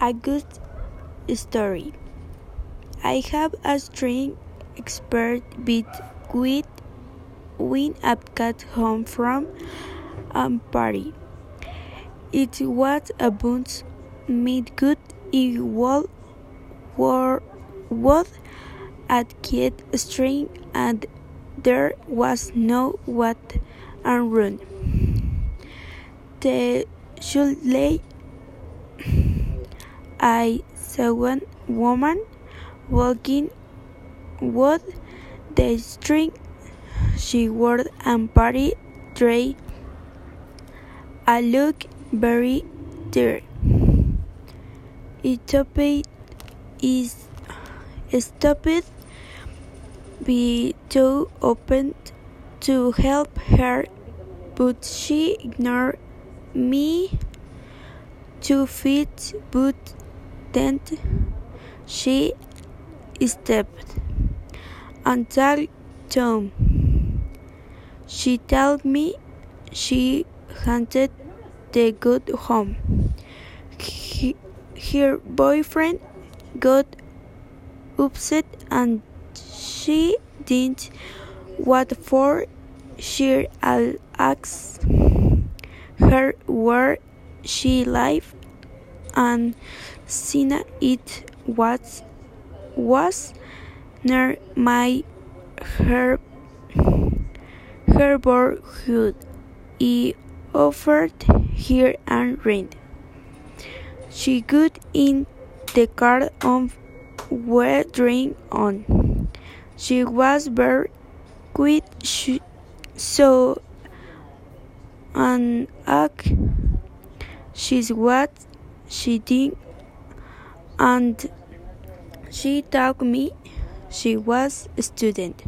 a good story. I have a string expert bit with when I got home from a party. It was a bunch made good it was was at kid string and there was no what and run. The Sunday I saw one woman walking with the string. She wore a party dress. I look very dear. It is stopped be too open to help her, but she ignored me two feet, but then she stepped until Tom. She told me she hunted the good home. He, her boyfriend got upset and she didn't what for she asked her where she lived and seen it was was near my her her neighborhood. He offered her a rent. She got in the car on weathering on. She was very quiet, so an act she's what she did and she told me she was a student.